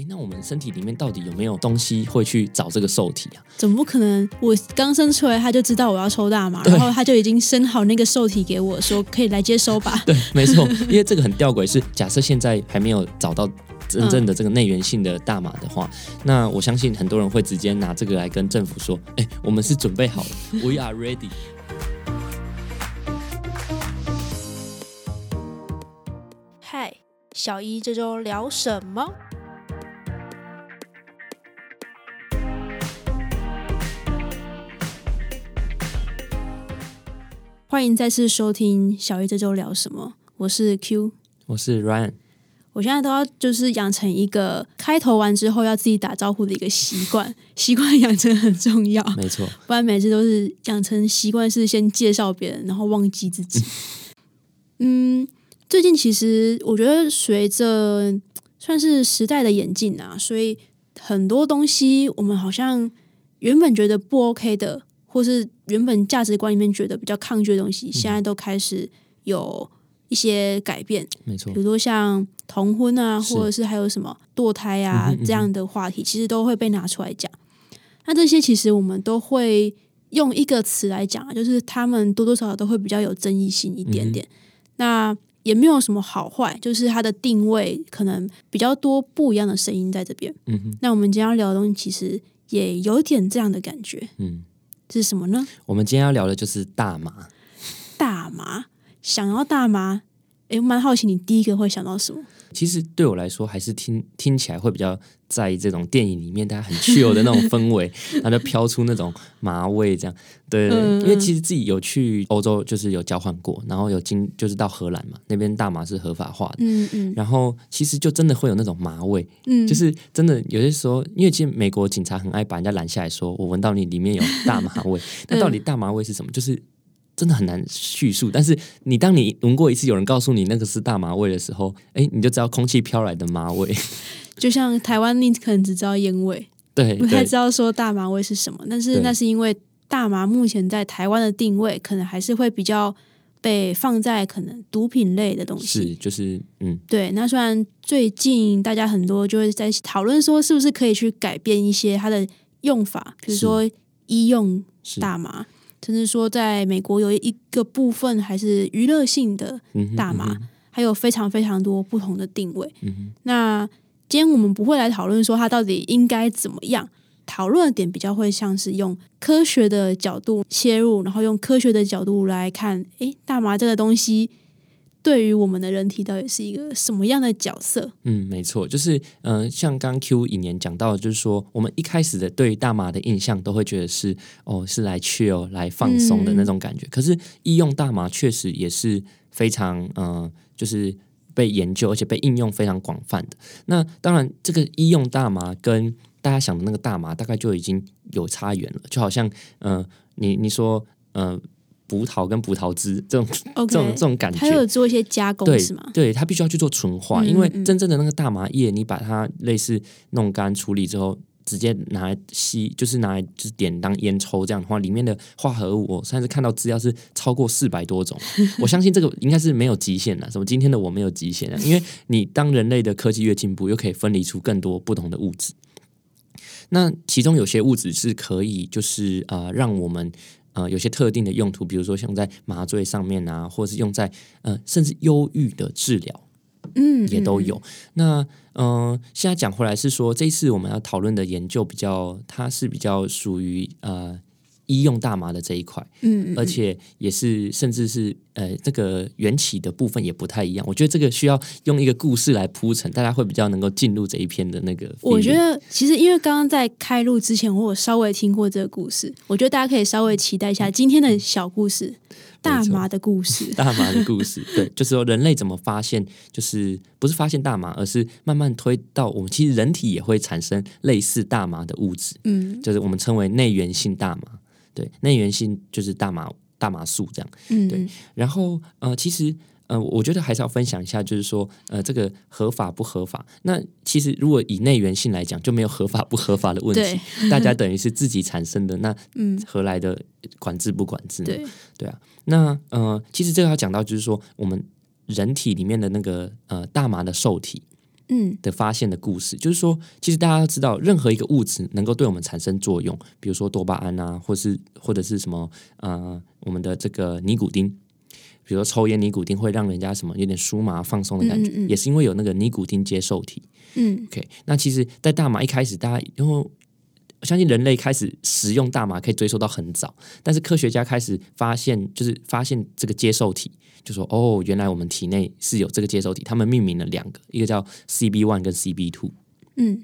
哎，那我们身体里面到底有没有东西会去找这个受体啊？怎么不可能？我刚生出来他就知道我要抽大麻，然后他就已经生好那个受体给我，说可以来接收吧。对，没错，因为这个很吊诡，是假设现在还没有找到真正的这个内源性的大麻的话，那我相信很多人会直接拿这个来跟政府说，哎，我们是准备好了，We are ready。嗨，小一这周聊什么？欢迎再次收听小鱼这周聊什么？我是 Q，我是 Ryan。我现在都要就是养成一个开头完之后要自己打招呼的一个习惯，习惯养成很重要。没错，不然每次都是养成习惯是先介绍别人，然后忘记自己。嗯。最近其实我觉得随着算是时代的演进啊，所以很多东西我们好像原本觉得不 OK 的，或是原本价值观里面觉得比较抗拒的东西，现在都开始有一些改变。没错，比如说像同婚啊，或者是还有什么堕胎啊这样的话题，其实都会被拿出来讲。那这些其实我们都会用一个词来讲，就是他们多多少少都会比较有争议性一点点。那也没有什么好坏，就是它的定位可能比较多不一样的声音在这边。嗯哼，那我们今天要聊的东西其实也有点这样的感觉。嗯，这是什么呢？我们今天要聊的就是大麻。大麻，想要大麻，哎，蛮好奇你第一个会想到什么？其实对我来说，还是听听起来会比较在意这种电影里面，大家很自由的那种氛围，然后就飘出那种麻味，这样对对。因为其实自己有去欧洲，就是有交换过，然后有经就是到荷兰嘛，那边大麻是合法化的，嗯嗯。然后其实就真的会有那种麻味，嗯，就是真的有些时候，因为其实美国警察很爱把人家拦下来说，我闻到你里面有大麻味，那到底大麻味是什么？就是。真的很难叙述，但是你当你闻过一次，有人告诉你那个是大麻味的时候，哎，你就知道空气飘来的麻味。就像台湾，你可能只知道烟味，对，不太知道说大麻味是什么。但是那是因为大麻目前在台湾的定位，可能还是会比较被放在可能毒品类的东西。是，就是嗯，对。那虽然最近大家很多就会在讨论说，是不是可以去改变一些它的用法，比如说医用大麻。甚至说，在美国有一个部分还是娱乐性的大麻，还有非常非常多不同的定位。那今天我们不会来讨论说它到底应该怎么样，讨论的点比较会像是用科学的角度切入，然后用科学的角度来看，诶，大麻这个东西。对于我们的人体到底是一个什么样的角色？嗯，没错，就是嗯，像刚 Q 一年讲到，就是说我们一开始的对大麻的印象都会觉得是哦，是来 chill 来放松的那种感觉。可是医用大麻确实也是非常嗯，就是被研究而且被应用非常广泛的。那当然，这个医用大麻跟大家想的那个大麻大概就已经有差远了，就好像嗯，你你说嗯。葡萄跟葡萄汁这种这种这种感觉，它有做一些加工是吗？对，它必须要去做纯化，因为真正的那个大麻叶，你把它类似弄干处理之后，直接拿来吸，就是拿来就是点当烟抽这样的话，里面的化合物，我上次看到资料是超过四百多种。我相信这个应该是没有极限的，什么今天的我没有极限的，因为你当人类的科技越进步，又可以分离出更多不同的物质。那其中有些物质是可以，就是呃，让我们。呃，有些特定的用途，比如说像在麻醉上面啊，或者是用在呃，甚至忧郁的治疗，嗯，也都有。那嗯，现在讲回来是说，这次我们要讨论的研究比较，它是比较属于呃。医用大麻的这一块，嗯，而且也是，甚至是呃，这个缘起的部分也不太一样。我觉得这个需要用一个故事来铺陈，大家会比较能够进入这一篇的那个。我觉得其实因为刚刚在开录之前，我有稍微听过这个故事，我觉得大家可以稍微期待一下今天的小故事——大麻的故事。大麻的故事，对，就是说人类怎么发现，就是不是发现大麻，而是慢慢推到我们其实人体也会产生类似大麻的物质，嗯，就是我们称为内源性大麻。对，内源性就是大麻大麻素这样，嗯，对。然后呃，其实呃，我觉得还是要分享一下，就是说呃，这个合法不合法？那其实如果以内源性来讲，就没有合法不合法的问题。大家等于是自己产生的，那 嗯，何来的管制不管制？对对啊。那呃，其实这个要讲到，就是说我们人体里面的那个呃大麻的受体，嗯。的发现的故事，就是说，其实大家要知道，任何一个物质能够对我们产生作用，比如说多巴胺啊，或是或者是什么呃，我们的这个尼古丁，比如说抽烟尼古丁会让人家什么有点舒麻放松的感觉，嗯嗯。嗯也是因为有那个尼古丁接受体。嗯。OK，那其实，在大麻一开始，大家因为我相信人类开始使用大麻可以追溯到很早，但是科学家开始发现，就是发现这个接受体，就说哦，原来我们体内是有这个接受体，他们命名了两个，一个叫 CB one 跟 CB two。嗯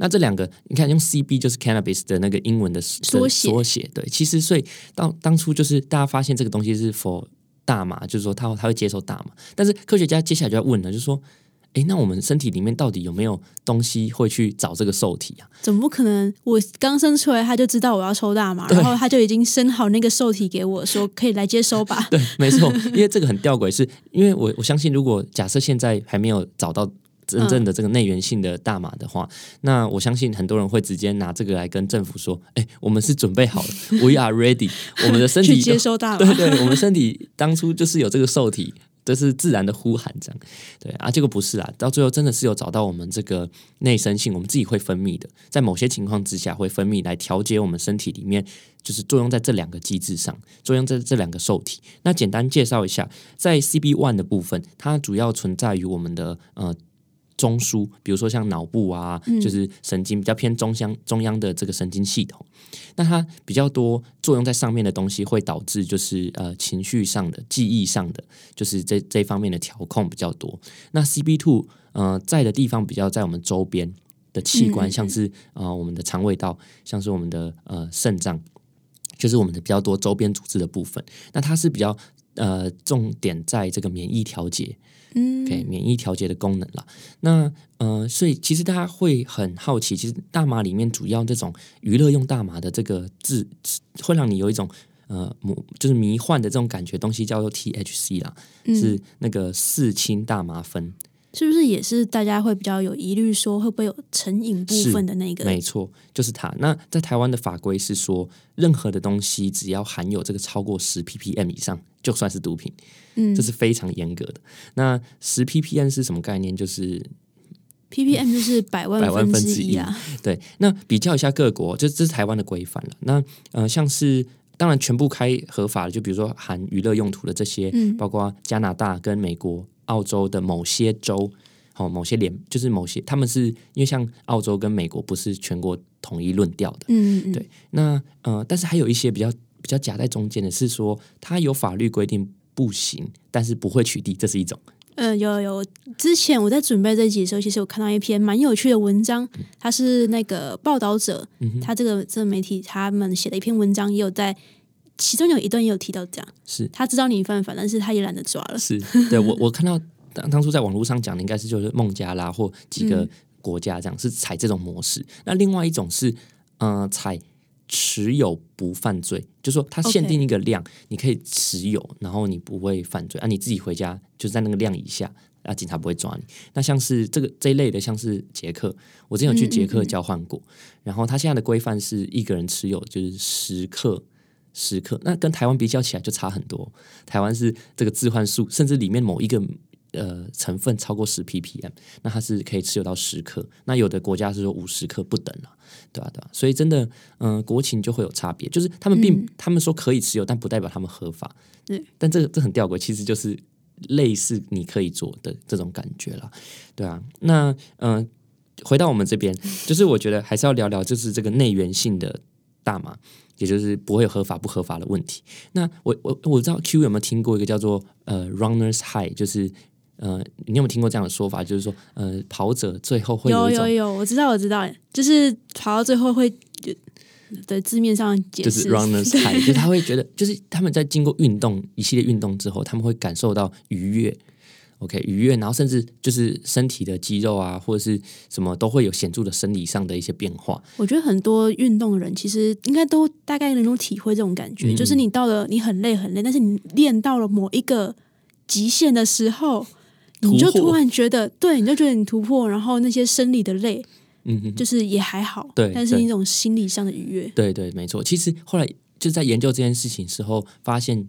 那这两个，你看用 CB 就是 cannabis 的那个英文的缩写，对，其实所以当当初就是大家发现这个东西是 for 大麻，就是说它它会接受大麻，但是科学家接下来就要问了，就是说，诶，那我们身体里面到底有没有东西会去找这个受体啊？怎么不可能？我刚生出来他就知道我要抽大麻，然后他就已经生好那个受体给我，说可以来接收吧。对，没错，因为这个很吊诡，是因为我我相信，如果假设现在还没有找到真正的这个内源性的大麻的话，那我相信很多人会直接拿这个来跟政府说：“哎，我们是准备好了，We are ready，我们的身体接收大麻。对对，我们身体当初就是有这个受体，这是自然的呼喊，这样对啊，这个不是啊，到最后真的是有找到我们这个内生性，我们自己会分泌的，在某些情况之下会分泌来调节我们身体里面，就是作用在这两个机制上，作用在这两个受体。那简单介绍一下，在 CB one 的部分，它主要存在于我们的呃。中枢，比如说像脑部啊，就是神经比较偏中央中央的这个神经系统，那它比较多作用在上面的东西，会导致就是呃情绪上的、记忆上的，就是这这方面的调控比较多。那 CB two 呃在的地方比较在我们周边的器官，嗯像是呃我们的肠胃道，像是我们的呃肾脏，就是我们的比较多周边组织的部分。那它是比较呃重点在这个免疫调节。嗯 OK，免疫调节的功能了。那呃，所以其实大家会很好奇，其实大麻里面主要这种娱乐用大麻的这个字，会让你有一种呃就是迷幻的这种感觉，东西叫做 THC 啦，是那个四氢大麻酚。是不是也是大家会比较有疑虑，说会不会有成瘾部分的那个？没错，就是它。那在台湾的法规是说，任何的东西只要含有这个超过十 ppm 以上，就算是毒品。嗯这是非常严格的。那十 ppm 是什么概念？就是，ppm 就是百 万百万分之一啊。对，那比较一下各国，这这是台湾的规范了。那呃，像是当然全部开合法的，就比如说含娱乐用途的这些，嗯包括加拿大跟美国、澳洲的某些州，哦，某些联就是某些，他们是因为像澳洲跟美国不是全国统一论调的，嗯，嗯，对。那呃，但是还有一些比较比较夹在中间的是说，它有法律规定不行，但是不会取缔，这是一种。呃，有有，之前我在准备这集的时候，其实我看到一篇蛮有趣的文章，它是那个报道者，嗯他这个这个媒体他们写的一篇文章，也有在其中有一段也有提到这样，是他知道你犯法，但是他也懒得抓了。是，对我我看到当当初在网络上讲的应该是就是孟加拉或几个嗯国家这样、是采这种模式。那另外一种是呃采持有不犯罪，就说他限定一个量你可以持有，然后你不会犯罪啊，你自己回家就在那个量以下。啊，警察不会抓你。那像是这个这一类的，像是捷克，我之前有去捷克交换过，然后他现在的规范是一个人持有就是十克，十克，那跟台湾比较起来就差很多。台湾是这个置换数，甚至里面某一个呃成分超过十 ppm，那它是可以持有到十克。那有的国家是说五十克不等了，对吧、对吧、所以真的，嗯、国情就会有差别，就是他们并、嗯他们说可以持有，但不代表他们合法。对，但这个这很吊诡，其实就是类似你可以做的这种感觉了，对啊。那嗯、呃回到我们这边，就是我觉得还是要聊聊，就是这个内源性的大麻，也就是不会有合法不合法的问题。那我我我知道 Q 有没有听过一个叫做呃 runners high，就是呃你有没有听过这样的说法？就是说呃跑者最后会有有有，我知道我知道，就是跑到最后会就对字面上解释就是 runners high，就是他会觉得，就是他们在经过运动一系列运动之后，他们会感受到愉悦，OK 愉悦，然后甚至就是身体的肌肉啊，或者是什么都会有显著的生理上的一些变化。我觉得很多运动的人其实应该都大概能够体会这种感觉，嗯就是你到了你很累很累，但是你练到了某一个极限的时候，你就突然觉得，对，你就觉得你突破，然后那些生理的累嗯哼，就是也还好，对对但是一种心理上的愉悦，对对，没错。其实后来就在研究这件事情时候，发现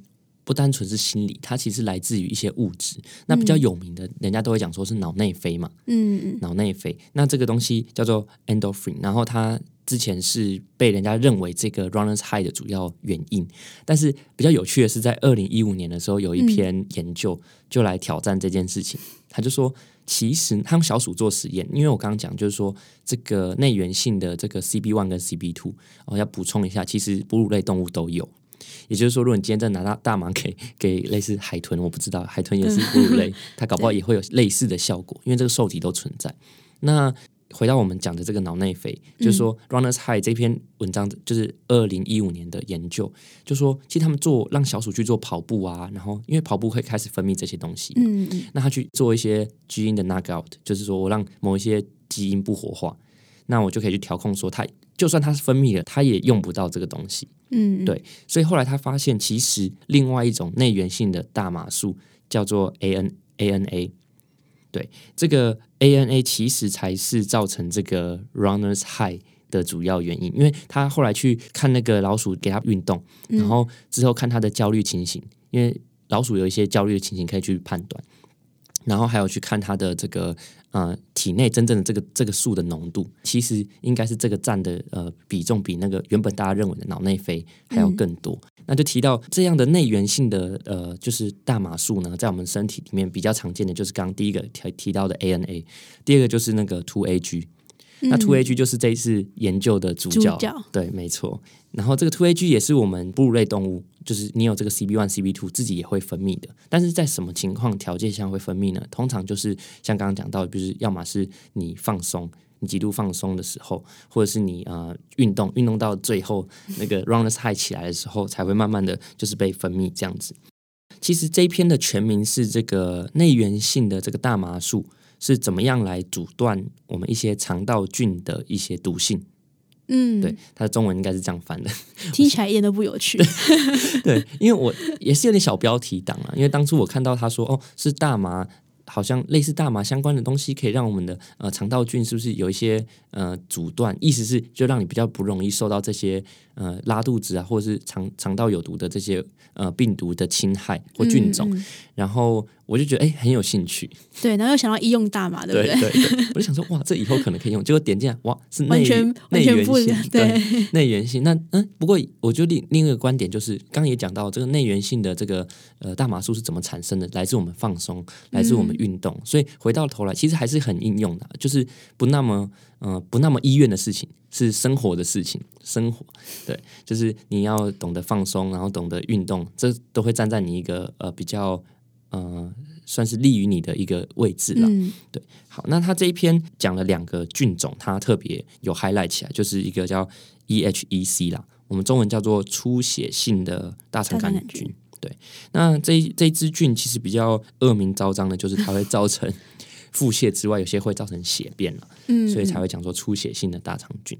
不单纯是心理，它其实来自于一些物质。那比较有名的，人家都会讲说是脑内啡嘛，嗯，脑内啡。那这个东西叫做 endorphin，然后它之前是被人家认为这个 runners high 的主要原因。但是比较有趣的是，在二零一五年的时候，有一篇研究就来挑战这件事情。他就说，其实他用小鼠做实验，因为我刚刚讲就是说，这个内源性的这个 CB one 跟 CB two，哦，要补充一下，其实哺乳类动物都有。也就是说，如果你今天在拿大大麻给给类似海豚，我不知道海豚也是哺乳类，它搞不好也会有类似的效果，因为这个受体都存在。那回到我们讲的这个脑内啡，就是说 Runners High 这篇文章就是二零一五年的研究，就说其实他们做让小鼠去做跑步啊，然后因为跑步会开始分泌这些东西，嗯嗯，那他去做一些基因的 knockout，就是说我让某一些基因不活化，那我就可以去调控说它。就算它是分泌了，它也用不到这个东西。嗯，对，所以后来他发现，其实另外一种内源性的大麻素叫做 A N A N A，对，这个 A N A 其实才是造成这个 runners high 的主要原因。因为他后来去看那个老鼠，给它运动，然后之后看它的焦虑情形，因为老鼠有一些焦虑的情形可以去判断，然后还有去看它的这个。呃，体内真正的这个这个素的浓度，其实应该是这个占的呃比重比那个原本大家认为的脑内啡还要更多。那就提到这样的内源性的呃，就是大麻素呢，在我们身体里面比较常见的就是刚刚第一个提提到的 ANA，第二个就是那个 Two AG。那 Two A G 就是这一次研究的主角，对，没错。然后这个 Two A G 也是我们哺乳类动物，就是你有这个 C B one C B two 自己也会分泌的。但是在什么情况条件下会分泌呢？通常就是像刚刚讲到，就是要么是你放松，你极度放松的时候，或者是你呃运动，运动到最后那个 runners high 起来的时候，才会慢慢的就是被分泌这样子。其实这一篇的全名是这个内源性的这个大麻素。是怎么样来阻断我们一些肠道菌的一些毒性？嗯，对，它的中文应该是这样翻的，听起来一点都不有趣。对，因为我也是有点小标题党啊，因为当初我看到他说哦是大麻。好像类似大麻相关的东西，可以让我们的呃肠道菌是不是有一些呃阻断？意思是就让你比较不容易受到这些呃拉肚子啊，或者是肠肠道有毒的这些呃病毒的侵害或菌种。然后我就觉得哎很有兴趣，对，然后又想到医用大麻，对不对？我就想说哇，这以后可能可以用。结果点进来哇，是完全内源性，对内源性。那嗯，不过我就另另一个观点就是，刚刚也讲到这个内源性的这个呃大麻素是怎么产生的？来自我们放松，来自我们。运动，所以回到头来，其实还是很应用的，就是不那么，呃，不那么医院的事情，是生活的事情。生活，对，就是你要懂得放松，然后懂得运动，这都会站在你一个呃比较，呃，算是利于你的一个位置了。对，好，那他这一篇讲了两个菌种，他特别有 highlight 起来，就是一个叫 EHEC 啦，我们中文叫做出血性的大肠杆菌。对，那这这支菌其实比较恶名昭彰的，就是它会造成腹泻之外，有些会造成血便了，嗯，所以才会讲说出血性的大肠菌。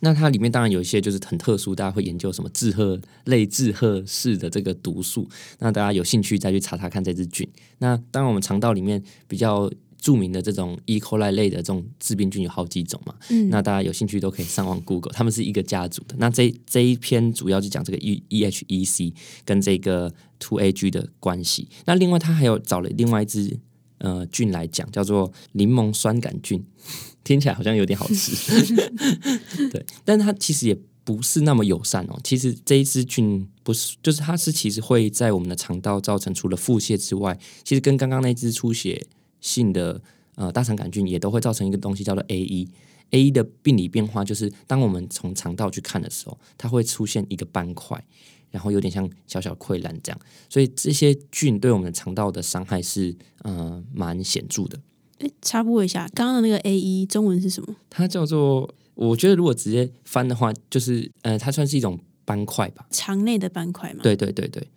那它里面当然有一些就是很特殊，大家会研究什么致褐类致褐式的这个毒素，那大家有兴趣再去查查看这支菌。那当然我们肠道里面比较。著名的这种 E. coli 类的这种致病菌有好几种嘛，那大家有兴趣都可以上网 Google，他们是一个家族的。那这这一篇主要就讲这个 E. E. H. E. C. 跟这个 Two A. G. 的关系。那另外它还有找了另外一支呃菌来讲，叫做柠檬酸杆菌，听起来好像有点好吃，对，但它其实也不是那么友善哦。其实这一支菌不是，就是它是其实会在我们的肠道造成除了腹泻之外，其实跟刚刚那只出血。性的呃大肠杆菌也都会造成一个东西叫做 A E A 一的病理变化，就是当我们从肠道去看的时候，它会出现一个斑块，然后有点像小小溃烂这样。所以这些菌对我们的肠道的伤害是呃蛮显著的。哎，插播一下，刚刚的那个 A E 中文是什么？它叫做，我觉得如果直接翻的话，就是呃，它算是一种斑块吧，肠内的斑块嘛。对对对对，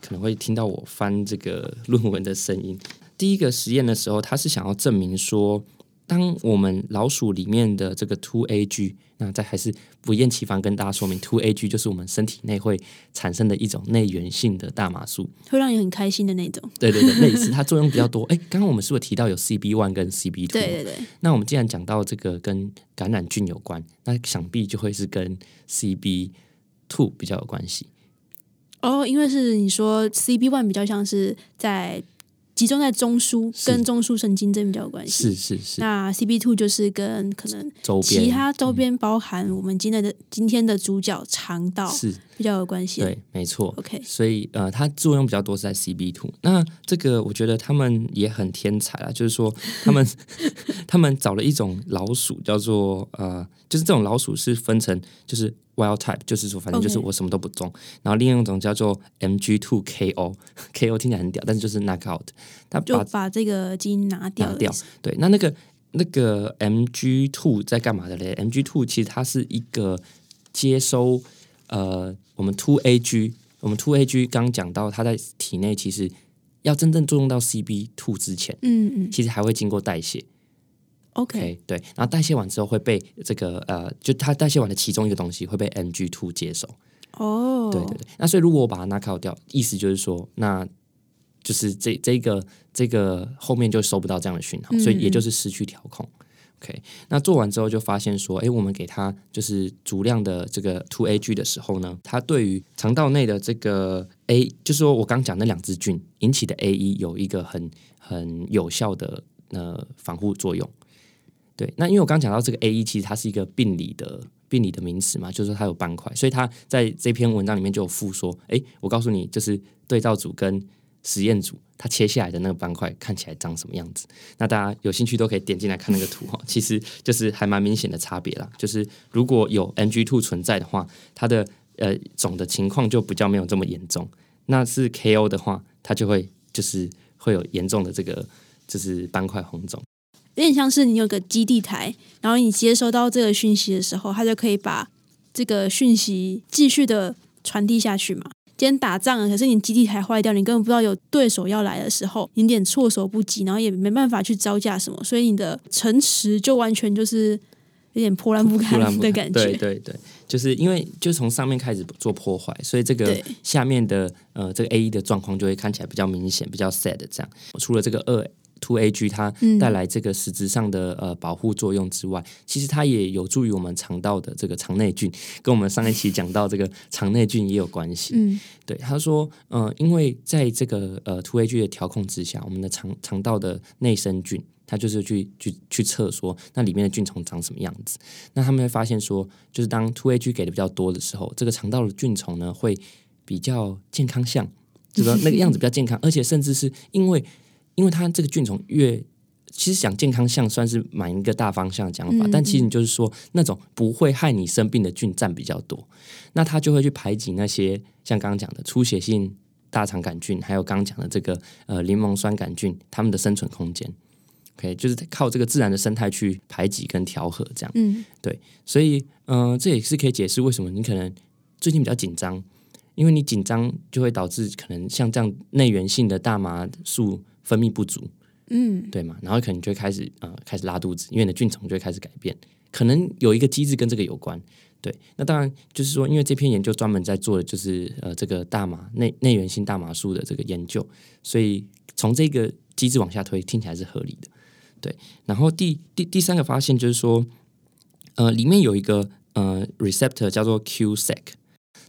可能会听到我翻这个论文的声音。第一个实验的时候，他是想要证明说，当我们老鼠里面的这个 Two A G，那再还是不厌其烦跟大家说明，Two A G 就是我们身体内会产生的一种内源性的大麻素，会让你很开心的那种。对对对，类似它作用比较多。哎，刚刚我们是不是提到有 C B one 跟 C B two？对对对。那我们既然讲到这个跟感染菌有关，那想必就会是跟 C B two 比较有关系。哦，因为是你说 CB one 比较像是在。集中在中枢跟中枢神经症比较有关系，是是是。那 CB two 就是跟可能周边其他周边包含我们今天的今天的主角肠道是比较有关系。对，没错。OK，所以呃，它作用比较多是在 CB two。那这个我觉得他们也很天才啊，就是说他们 他们找了一种老鼠，叫做呃，就是这种老鼠是分成就是。Wild type 就是说，反正就是我什么都不中。然后另一种叫做 MG two KO，KO 听起来很屌，但是就是 knockout，他就把这个基因拿掉。拿掉。对，那那个那个 MG two 在干嘛的嘞？MG two 其实它是一个接收呃，我们 two AG，我们 two AG 刚讲到，它在体内其实要真正作用到 CB two 之前，嗯嗯，其实还会经过代谢。OK，对，然后代谢完之后会被这个呃，就它代谢完的其中一个东西会被 MG two 接收。哦，对对对，那所以如果我把它拿靠掉，意思就是说，那就是这这个这个后面就收不到这样的讯号，所以也就是失去调控。OK，那做完之后就发现说，哎，我们给它就是足量的这个 two AG 的时候呢，它对于肠道内的这个 A，就是说我刚讲那两只菌引起的 A E 有一个很很有效的呃防护作用。对，那因为我刚讲到这个 A E，其实它是一个病理的病理的名词嘛，就是说它有斑块，所以它在这篇文章里面就有附说，哎，我告诉你，就是对照组跟实验组，它切下来的那个斑块看起来长什么样子。那大家有兴趣都可以点进来看那个图哈，其实就是还蛮明显的差别啦。就是如果有 M G two 存在的话，它的呃总的情况就比较没有这么严重。那是 K O 的话，它就会就是会有严重的这个就是斑块红肿。有点像是你有个基地台，然后你接收到这个讯息的时候，它就可以把这个讯息继续的传递下去嘛。今天打仗了，可是你基地台坏掉，你根本不知道有对手要来的时候，有点措手不及，然后也没办法去招架什么，所以你的城池就完全就是有点破烂不堪的感觉。对对对，就是因为就从上面开始做破坏，所以这个下面的呃这个 A 一的状况就会看起来比较明显，比较 sad 这样。除了这个二。Two AG 它带来这个实质上的呃保护作用之外，其实它也有助于我们肠道的这个肠内菌，跟我们上一期讲到这个肠内菌也有关系。嗯，对，他说，嗯，因为在这个呃 Two AG 的调控之下，我们的肠肠道的内生菌，它就是去去去测说那里面的菌虫长什么样子。那他们会发现说，就是当 Two AG 给的比较多的时候，这个肠道的菌虫呢会比较健康像，就说那个样子比较健康，而且甚至是因为。因为它这个菌种越，其实讲健康像算是蛮一个大方向的讲法，但其实你就是说那种不会害你生病的菌占比较多，那它就会去排挤那些像刚刚讲的出血性大肠杆菌，还有刚刚讲的这个呃柠檬酸杆菌，它们的生存空间，OK，就是靠这个自然的生态去排挤跟调和这样，嗯，对，所以嗯，这也是可以解释为什么你可能最近比较紧张，因为你紧张就会导致可能像这样内源性的大麻素。分泌不足，嗯，对嘛，然后可能就会开始呃开始拉肚子，因为你的菌虫就会开始改变，可能有一个机制跟这个有关，对，那当然就是说，因为这篇研究专门在做的就是呃这个大麻内内源性大麻素的这个研究，所以从这个机制往下推，听起来是合理的，对。然后第第第三个发现就是说，呃，里面有一个呃 receptor 叫做 Q-sec，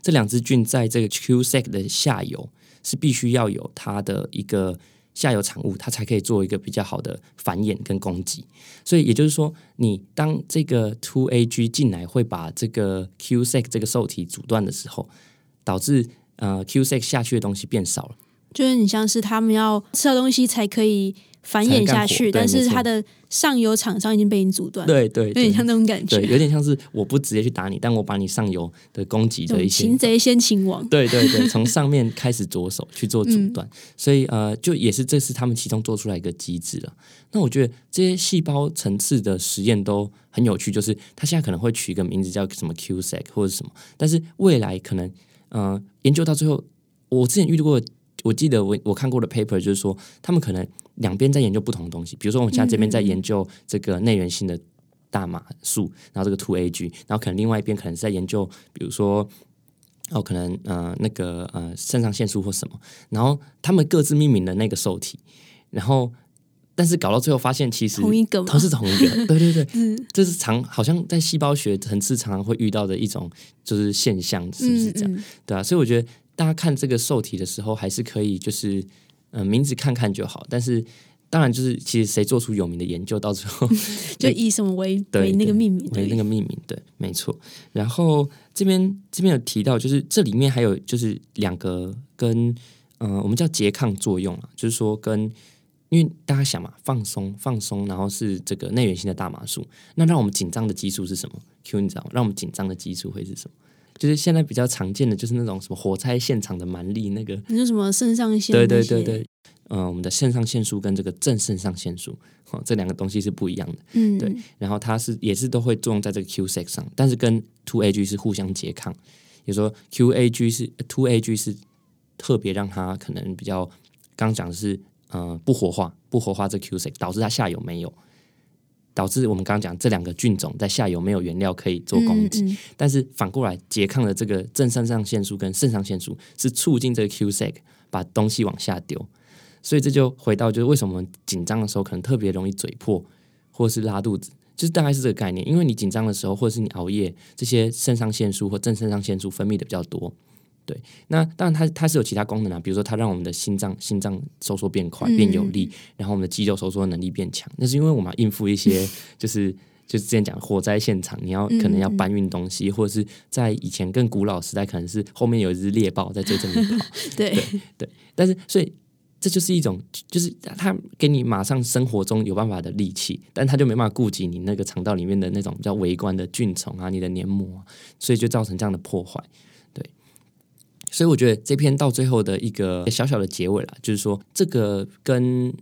这两只菌在这个 Q-sec 的下游是必须要有它的一个。下游产物，它才可以做一个比较好的繁衍跟供给。所以也就是说，你当这个 two AG 进来，会把这个 Q-sec 这个受体阻断的时候，导致呃 Q-sec 下去的东西变少了。就是你像是他们要吃的东西才可以。繁衍下去，但是它的上游厂商已经被你阻断。对对，有点像那种感觉，对，有点像是我不直接去打你，但我把你上游的供给的一些擒贼先擒王。对对对，从上面开始着手去做阻断，所以呃，就也是这是他们其中做出来一个机制了。那我觉得这些细胞层次的实验都很有趣，就是它现在可能会取一个名字叫什么 Q-sec 或者什么，但是未来可能呃研究到最后，我之前遇到过。我记得我我看过的 paper 就是说，他们可能两边在研究不同的东西。比如说，我们现在这边在研究这个内源性的大麻素，然后这个 two AG，然后可能另外一边可能是在研究，比如说哦，可能呃那个呃肾上腺素或什么。然后他们各自命名的那个受体，然后但是搞到最后发现，其实同一个都是同一个。对对对，嗯，这是常好像在细胞学层次常常会遇到的一种就是现象，是不是这样？对啊，所以我觉得。大家看这个受体的时候，还是可以就是嗯名字看看就好，但是。当然，就是其实谁做出有名的研究，到最后 就以什么为为那个命名，为那个命名，对，没错。然后这边这边有提到，就是这里面还有就是两个跟嗯，我们叫拮抗作用啊，就是说跟因为大家想嘛，放松放松，然后是这个内源性的大麻素，那让我们紧张的激素是什么？Q 你知道吗，让我们紧张的激素会是什么？就是现在比较常见的，就是那种什么火灾现场的蛮力那个，你说什么肾上腺？对对对对。嗯，我们的肾上腺素跟这个正肾上腺素，哦，这两个东西是不一样的。嗯，对。然后它是也是都会作用在这个 Q sex 上，但是跟 two A G 是互相拮抗。也说 Q A G 是 two A G 是特别让它可能比较，刚讲的是呃不活化，不活化这 Q sex 导致它下游没有，导致我们刚刚讲这两个菌种在下游没有原料可以做供给。但是反过来拮抗的这个正肾上腺素跟肾上腺素是促进这个 QSEC 把东西往下丢。所以这就回到，就是为什么紧张的时候可能特别容易嘴破，或者是拉肚子，就是大概是这个概念。因为你紧张的时候，或者是你熬夜，这些肾上腺素或正肾上腺素分泌的比较多。对，那当然它它是有其他功能啊，比如说它让我们的心脏心脏收缩变快、变有力，然后我们的肌肉收缩能力变强。那是因为我们要应付一些，就是就是之前讲火灾现场，你要可能要搬运东西，或者是在以前更古老时代，可能是后面有一只猎豹在追着你跑。对对，但是所以。这就是一种，就是它给你马上生活中有办法的利器，但他就没办法顾及你那个肠道里面的那种比较微观的菌虫啊，你的黏膜，所以就造成这样的破坏。所以我觉得这篇到最后的一个小小的结尾了，就是说这个跟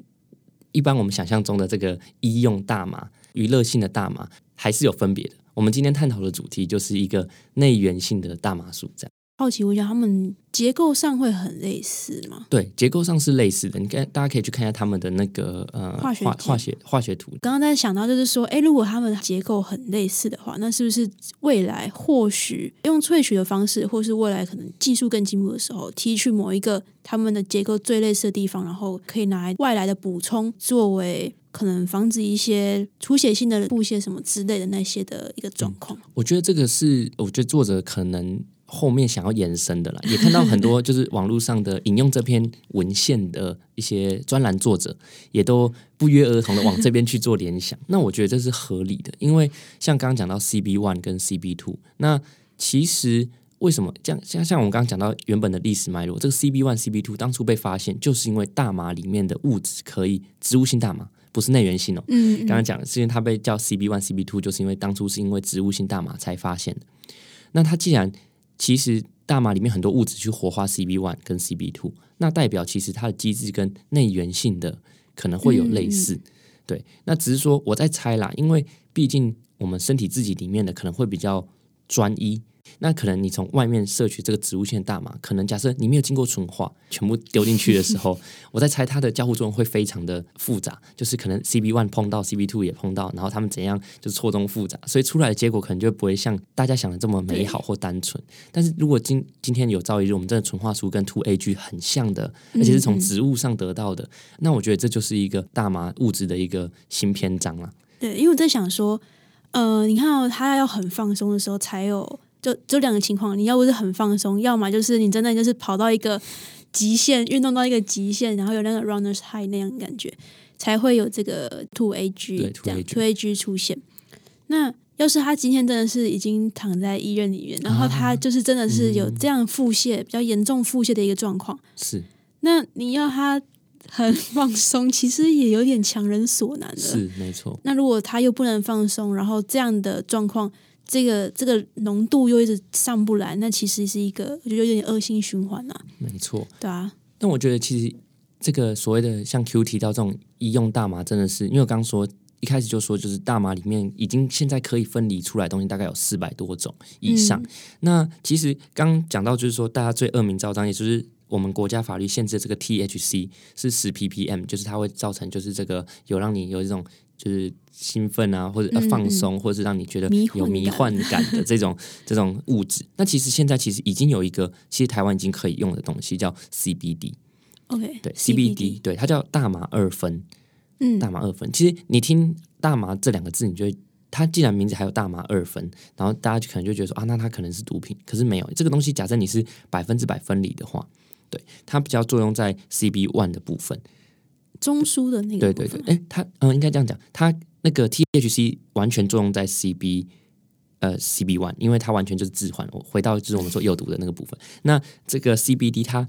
一般我们想象中的这个医用大麻、娱乐性的大麻还是有分别的。我们今天探讨的主题就是一个内源性的大麻素，这样。好奇问一下，他们结构上会很类似吗？对，结构上是类似的。你看，大家可以去看一下他们的那个呃化学化学化学图。刚刚在想到，就是说，哎，如果他们结构很类似的话，那是不是未来或许用萃取的方式，或是未来可能技术更进步的时候，提取某一个他们的结构最类似的地方，然后可以拿来外来的补充，作为可能防止一些出血性的布屑什么之类的那些的一个状况？我觉得这个是，我觉得作者可能。后面想要延伸的了，也看到很多 就是网络上的引用这篇文献的一些专栏作者，也都不约而同的往这边去做联想。那我觉得这是合理的，因为像刚刚讲到 CB one 跟 CB two，那其实为什么这样？像像我们刚刚讲到原本的历史脉络，这个 CB one、CB two 当初被发现，就是因为大麻里面的物质可以植物性大麻，不是内源性哦。嗯，刚刚讲的是因为它被叫 CB one、CB two，就是因为当初是因为植物性大麻才发现的。那它既然其实大麻里面很多物质去活化 CB one 跟 CB two，那代表其实它的机制跟内源性的可能会有类似，对。那只是说我在猜啦，因为毕竟我们身体自己里面的可能会比较专一。那可能你从外面摄取这个植物性的大麻，可能假设你没有经过纯化，全部丢进去的时候，我在猜它的交互作用会非常的复杂，就是可能 CB one 碰到 CB two 也碰到，然后他们怎样就是错综复杂，所以出来的结果可能就不会像大家想的这么美好或单纯。但是如果今今天有朝一日我们真的纯化出跟 two A G 很像的，而且是从植物上得到的，那我觉得这就是一个大麻物质的一个新篇章了。对，因为我在想说，呃，你看到他要很放松的时候才有。就就两个情况，你要不是很放松，要么就是你真的就是跑到一个极限，运动到一个极限，然后有那个 runners high 那样感觉，才会有这个 two A G 这样 two A G 出现。那要是他今天真的是已经躺在医院里面，然后他就是真的是有这样腹泻比较严重腹泻的一个状况，是那你要他很放松，其实也有点强人所难的，是没错。那如果他又不能放松，然后这样的状况。这个这个浓度又一直上不来，那其实是一个我觉得有点恶性循环呐。没错，对啊。但我觉得其实这个所谓的像 Q 提到这种医用大麻，真的是因为我刚说一开始就说，就是大麻里面已经现在可以分离出来东西大概有四百多种以上。那其实刚讲到就是说，大家最恶名昭彰，也就是我们国家法律限制这个 THC 是十 ppm，就是它会造成就是这个有让你有一种。就是兴奋啊，或者放松，或者是让你觉得有迷幻感的 这种这种物质。那其实现在其实已经有一个，其实台湾已经可以用的东西叫 CBD。OK，对 CBD，对它叫大麻二酚。嗯，大麻二酚。其实你听大麻这两个字，你就会它既然名字还有大麻二酚，然后大家就可能就觉得说啊，那它可能是毒品，可是没有这个东西。假设你是百分之百分离的话，对它比较作用在 CB one 的部分，中枢的那个对对对，哎，它嗯应该这样讲，它那个 THC 完全作用在 CB。呃，CB one，因为它完全就是置换。我回到就是我们说诱毒的那个部分。那这个 CBD，它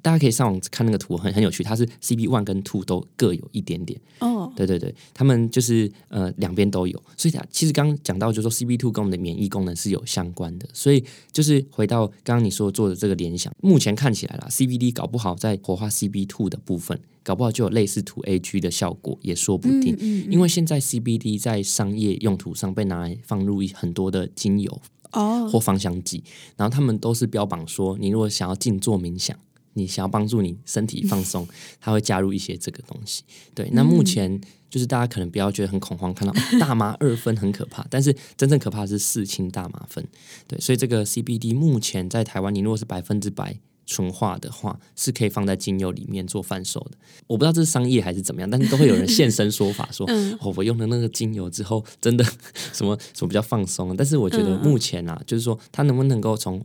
大家可以上网看那个图，很很有趣。它是 CB one 跟 two 都各有一点点。哦，对对对，他们就是呃两边都有。所以它其实刚刚讲到，就是说 CB two 跟我们的免疫功能是有相关的。所以就是回到刚刚你说做的这个联想，目前看起来啦，CBD 搞不好在活化 CB two 的部分。搞不好就有类似土 A G 的效果，也说不定。因为现在 C B D 在商业用途上被拿来放入很多的精油哦，或芳香剂，然后他们都是标榜说，你如果想要静坐冥想，你想要帮助你身体放松，它会加入一些这个东西。对，那目前就是大家可能不要觉得很恐慌，看到 大麻二分很可怕，但是真正可怕的是四氢大麻酚。对，所以这个 C B D 目前在台湾，你如果是百分之百。纯化的话是可以放在精油里面做贩售的，我不知道这是商业还是怎么样，但是都会有人现身说法说，哦，我用了那个精油之后，真的什么什么比较放松。但是我觉得目前啊，就是说它能不能够从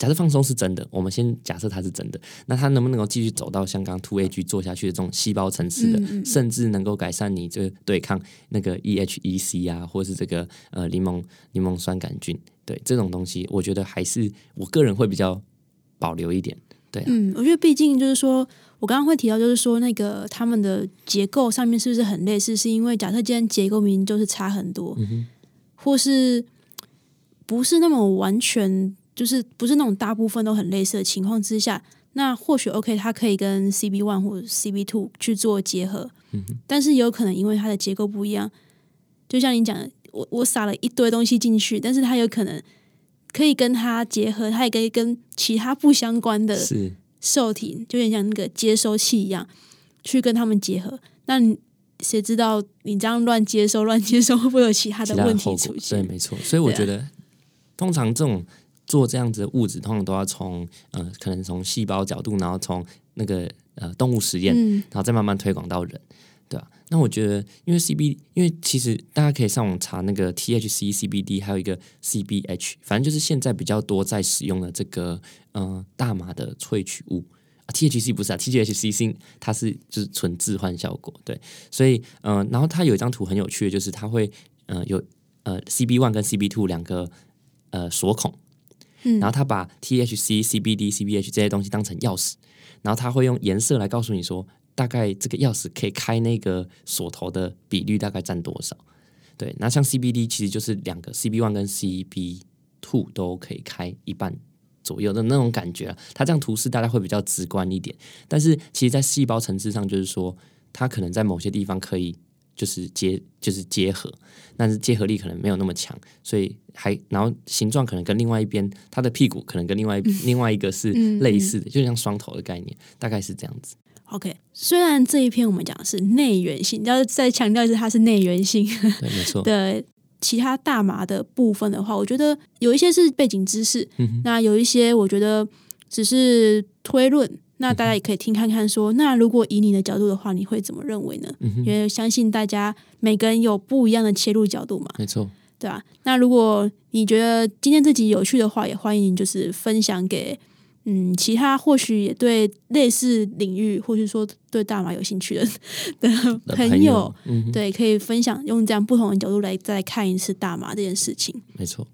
假设放松是真的，我们先假设它是真的，那它能不能够继续走到像刚刚 Two A G 做下去的这种细胞层次的，甚至能够改善你这对抗那个 E H E C 啊，或是这个呃柠檬柠檬酸杆菌，对这种东西，我觉得还是我个人会比较。保留一点，对，嗯，我觉得毕竟就是说，我刚刚会提到，就是说那个他们的结构上面是不是很类似？是因为假设今天结构明明就是差很多，或是不是那么完全，就是不是那种大部分都很类似的情况之下，那或许 OK，它可以跟 CB one 或者 CB two 去做结合，嗯但是有可能因为它的结构不一样，就像你讲的，我我撒了一堆东西进去，但是它有可能。可以跟它结合，它也可以跟其他不相关的受体，就有点像那个接收器一样，去跟他们结合。那谁知道你这样乱接收、乱接收，会不会有其他的问题出现？对，没错。所以我觉得，通常这种做这样子的物质，通常都要从呃，可能从细胞角度，然后从那个呃动物实验，然后再慢慢推广到人。对啊，那我觉得，因为 C B，因为其实大家可以上网查那个 T H C C B D，还有一个 C B H，反正就是现在比较多在使用的这个呃大麻的萃取物啊。T H C 不是啊，T H C C 它是就是纯置换效果，对，所以嗯，然后它有一张图很有趣的，就是它会呃有呃 C B one 跟 C B two 两个呃锁孔，然后它把 T H C C B D C B H 这些东西当成钥匙，然后它会用颜色来告诉你说。大概这个钥匙可以开那个锁头的比率大概占多少？对，那像 CBD 其实就是两个 CB one 跟 CB two 都可以开一半左右的那种感觉啊。它这样图示大家会比较直观一点，但是其实，在细胞层次上，就是说它可能在某些地方可以就是结就是结合，但是结合力可能没有那么强，所以还然后形状可能跟另外一边它的屁股可能跟另外 另外一个是类似的，就像双头的概念，大概是这样子。OK，虽然这一篇我们讲的是内源性，要再强调一次它是内源性，对，没错。对其他大麻的部分的话，我觉得有一些是背景知识，那有一些我觉得只是推论。那大家也可以听看看，说那如果以你的角度的话，你会怎么认为呢？因为相信大家每个人有不一样的切入角度嘛，没错，对吧？那如果你觉得今天这集有趣的话，也欢迎就是分享给。嗯，其他或许也对类似领域，或是说对大麻有兴趣的 的朋友，对，可以分享用这样不同的角度来再看一次大麻这件事情。没错，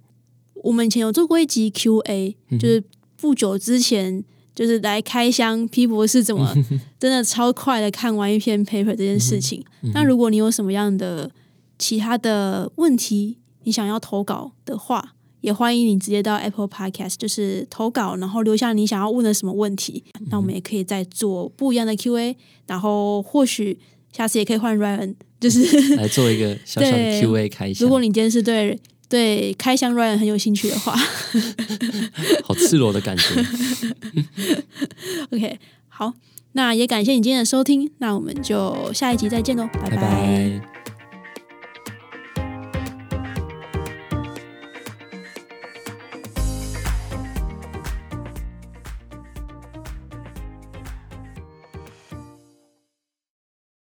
我们以前有做过一集 Q&A，就是不久之前，就是来开箱 P 博士怎么 真的超快的看完一篇 paper 这件事情。那如果你有什么样的其他的问题，你想要投稿的话。也欢迎你直接到 Apple Podcast，就是投稿，然后留下你想要问的什么问题。那我们也可以再做不一样的 Q&A，然后或许下次也可以换 Ryan，就是来做一个小小的 Q&A 开箱。如果你今天是对对开箱 Ryan 很有兴趣的话，好赤裸的感觉。OK，好，那也感谢你今天的收听，那我们就下一集再见喽，拜拜。